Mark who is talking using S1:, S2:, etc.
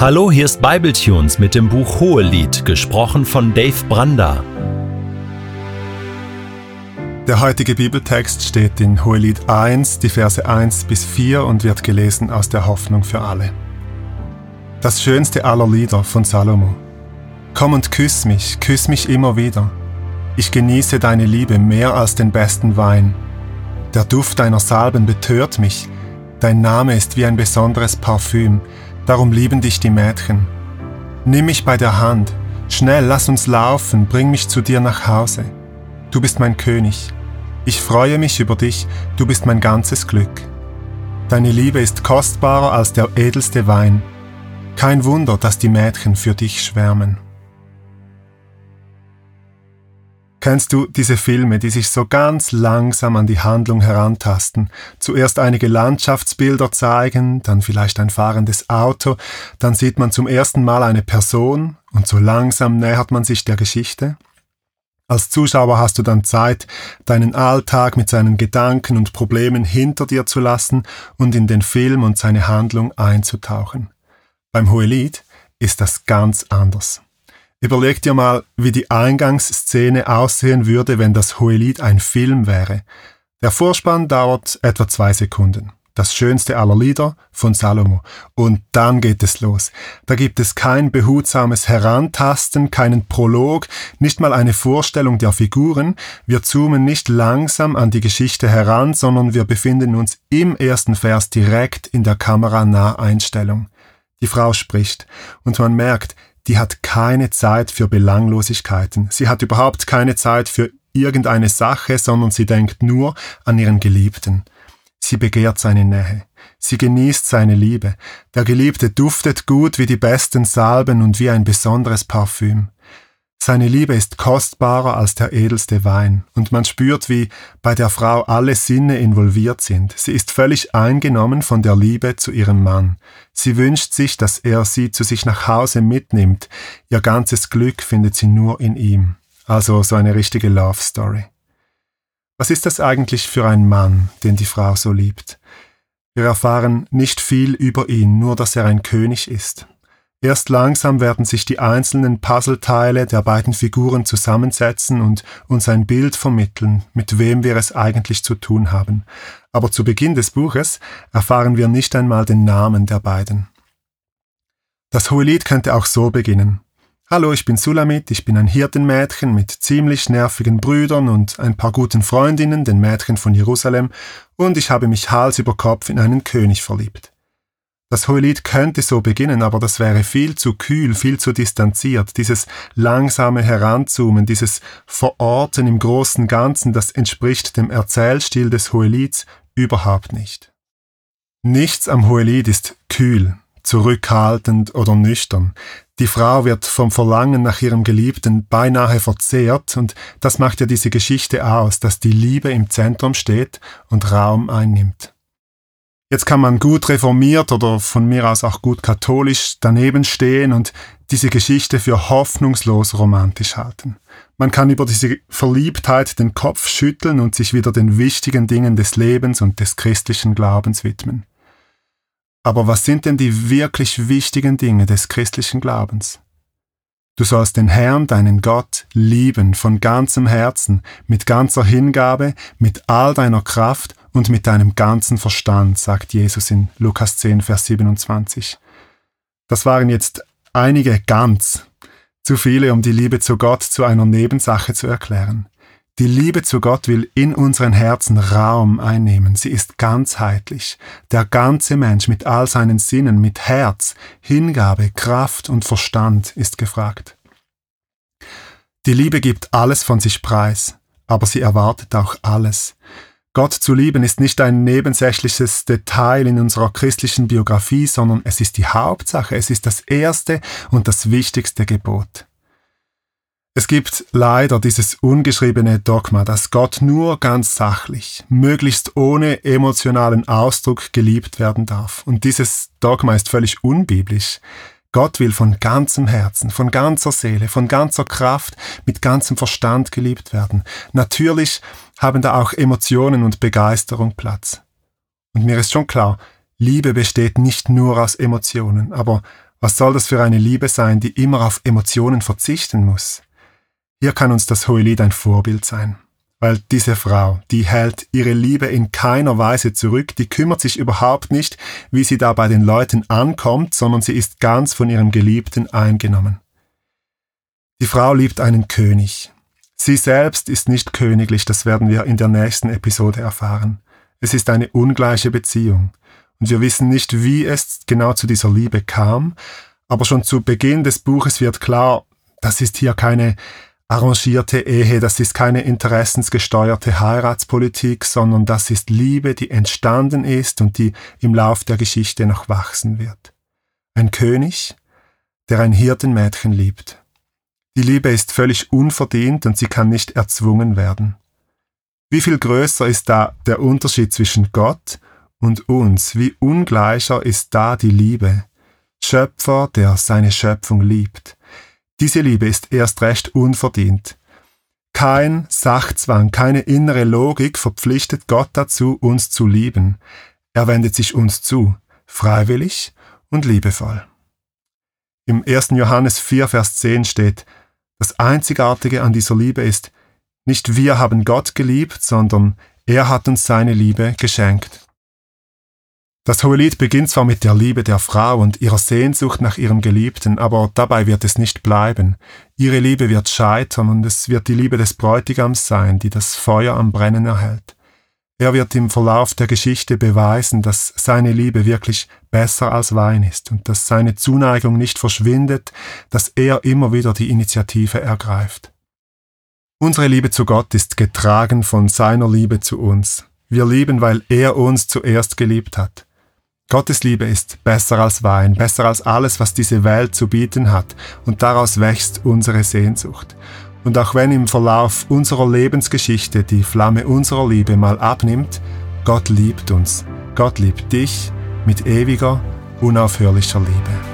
S1: Hallo, hier ist Bibletunes mit dem Buch Hohelied, gesprochen von Dave Branda.
S2: Der heutige Bibeltext steht in Hohelied 1, die Verse 1 bis 4 und wird gelesen aus der Hoffnung für alle. Das schönste aller Lieder von Salomo. Komm und küss mich, küss mich immer wieder. Ich genieße deine Liebe mehr als den besten Wein. Der Duft deiner Salben betört mich. Dein Name ist wie ein besonderes Parfüm darum lieben dich die Mädchen. Nimm mich bei der Hand, schnell lass uns laufen, bring mich zu dir nach Hause. Du bist mein König. Ich freue mich über dich, du bist mein ganzes Glück. Deine Liebe ist kostbarer als der edelste Wein. Kein Wunder, dass die Mädchen für dich schwärmen. Kennst du diese Filme, die sich so ganz langsam an die Handlung herantasten? Zuerst einige Landschaftsbilder zeigen, dann vielleicht ein fahrendes Auto, dann sieht man zum ersten Mal eine Person und so langsam nähert man sich der Geschichte? Als Zuschauer hast du dann Zeit, deinen Alltag mit seinen Gedanken und Problemen hinter dir zu lassen und in den Film und seine Handlung einzutauchen. Beim Hohelied ist das ganz anders. Überleg dir mal, wie die Eingangsszene aussehen würde, wenn das Hohelied ein Film wäre. Der Vorspann dauert etwa zwei Sekunden. Das schönste aller Lieder von Salomo. Und dann geht es los. Da gibt es kein behutsames Herantasten, keinen Prolog, nicht mal eine Vorstellung der Figuren. Wir zoomen nicht langsam an die Geschichte heran, sondern wir befinden uns im ersten Vers direkt in der Kameranaheinstellung. Die Frau spricht und man merkt, die hat keine Zeit für Belanglosigkeiten. Sie hat überhaupt keine Zeit für irgendeine Sache, sondern sie denkt nur an ihren Geliebten. Sie begehrt seine Nähe. Sie genießt seine Liebe. Der Geliebte duftet gut wie die besten Salben und wie ein besonderes Parfüm. Seine Liebe ist kostbarer als der edelste Wein, und man spürt, wie bei der Frau alle Sinne involviert sind. Sie ist völlig eingenommen von der Liebe zu ihrem Mann. Sie wünscht sich, dass er sie zu sich nach Hause mitnimmt. Ihr ganzes Glück findet sie nur in ihm. Also so eine richtige Love Story. Was ist das eigentlich für ein Mann, den die Frau so liebt? Wir erfahren nicht viel über ihn, nur dass er ein König ist. Erst langsam werden sich die einzelnen Puzzleteile der beiden Figuren zusammensetzen und uns ein Bild vermitteln, mit wem wir es eigentlich zu tun haben. Aber zu Beginn des Buches erfahren wir nicht einmal den Namen der beiden. Das Hohelied könnte auch so beginnen. Hallo, ich bin Sulamit, ich bin ein Hirtenmädchen mit ziemlich nervigen Brüdern und ein paar guten Freundinnen, den Mädchen von Jerusalem, und ich habe mich Hals über Kopf in einen König verliebt. Das Hohelied könnte so beginnen, aber das wäre viel zu kühl, viel zu distanziert. Dieses langsame Heranzoomen, dieses Verorten im großen Ganzen, das entspricht dem Erzählstil des Hohelieds überhaupt nicht. Nichts am Hohelied ist kühl, zurückhaltend oder nüchtern. Die Frau wird vom Verlangen nach ihrem Geliebten beinahe verzehrt und das macht ja diese Geschichte aus, dass die Liebe im Zentrum steht und Raum einnimmt. Jetzt kann man gut reformiert oder von mir aus auch gut katholisch daneben stehen und diese Geschichte für hoffnungslos romantisch halten. Man kann über diese Verliebtheit den Kopf schütteln und sich wieder den wichtigen Dingen des Lebens und des christlichen Glaubens widmen. Aber was sind denn die wirklich wichtigen Dinge des christlichen Glaubens? Du sollst den Herrn, deinen Gott, lieben von ganzem Herzen, mit ganzer Hingabe, mit all deiner Kraft und mit deinem ganzen Verstand, sagt Jesus in Lukas 10, Vers 27. Das waren jetzt einige ganz, zu viele, um die Liebe zu Gott zu einer Nebensache zu erklären. Die Liebe zu Gott will in unseren Herzen Raum einnehmen. Sie ist ganzheitlich. Der ganze Mensch mit all seinen Sinnen, mit Herz, Hingabe, Kraft und Verstand ist gefragt. Die Liebe gibt alles von sich preis, aber sie erwartet auch alles. Gott zu lieben ist nicht ein nebensächliches Detail in unserer christlichen Biografie, sondern es ist die Hauptsache, es ist das erste und das wichtigste Gebot. Es gibt leider dieses ungeschriebene Dogma, dass Gott nur ganz sachlich, möglichst ohne emotionalen Ausdruck geliebt werden darf. Und dieses Dogma ist völlig unbiblisch. Gott will von ganzem Herzen, von ganzer Seele, von ganzer Kraft, mit ganzem Verstand geliebt werden. Natürlich haben da auch Emotionen und Begeisterung Platz. Und mir ist schon klar, Liebe besteht nicht nur aus Emotionen, aber Was soll das für eine Liebe sein, die immer auf Emotionen verzichten muss? Hier kann uns das Hohelied ein Vorbild sein. Weil diese Frau, die hält ihre Liebe in keiner Weise zurück, die kümmert sich überhaupt nicht, wie sie da bei den Leuten ankommt, sondern sie ist ganz von ihrem Geliebten eingenommen. Die Frau liebt einen König. Sie selbst ist nicht königlich, das werden wir in der nächsten Episode erfahren. Es ist eine ungleiche Beziehung. Und wir wissen nicht, wie es genau zu dieser Liebe kam, aber schon zu Beginn des Buches wird klar, das ist hier keine arrangierte Ehe, das ist keine interessensgesteuerte Heiratspolitik, sondern das ist Liebe, die entstanden ist und die im Lauf der Geschichte noch wachsen wird. Ein König, der ein Hirtenmädchen liebt. Die Liebe ist völlig unverdient und sie kann nicht erzwungen werden. Wie viel größer ist da der Unterschied zwischen Gott und uns? Wie ungleicher ist da die Liebe? Schöpfer, der seine Schöpfung liebt. Diese Liebe ist erst recht unverdient. Kein Sachzwang, keine innere Logik verpflichtet Gott dazu, uns zu lieben. Er wendet sich uns zu, freiwillig und liebevoll. Im 1. Johannes 4, Vers 10 steht, das Einzigartige an dieser Liebe ist, nicht wir haben Gott geliebt, sondern er hat uns seine Liebe geschenkt. Das Hohelied beginnt zwar mit der Liebe der Frau und ihrer Sehnsucht nach ihrem Geliebten, aber dabei wird es nicht bleiben. Ihre Liebe wird scheitern und es wird die Liebe des Bräutigams sein, die das Feuer am Brennen erhält. Er wird im Verlauf der Geschichte beweisen, dass seine Liebe wirklich besser als Wein ist und dass seine Zuneigung nicht verschwindet, dass er immer wieder die Initiative ergreift. Unsere Liebe zu Gott ist getragen von seiner Liebe zu uns. Wir lieben, weil er uns zuerst geliebt hat. Gottes Liebe ist besser als Wein, besser als alles, was diese Welt zu bieten hat, und daraus wächst unsere Sehnsucht. Und auch wenn im Verlauf unserer Lebensgeschichte die Flamme unserer Liebe mal abnimmt, Gott liebt uns. Gott liebt dich mit ewiger, unaufhörlicher Liebe.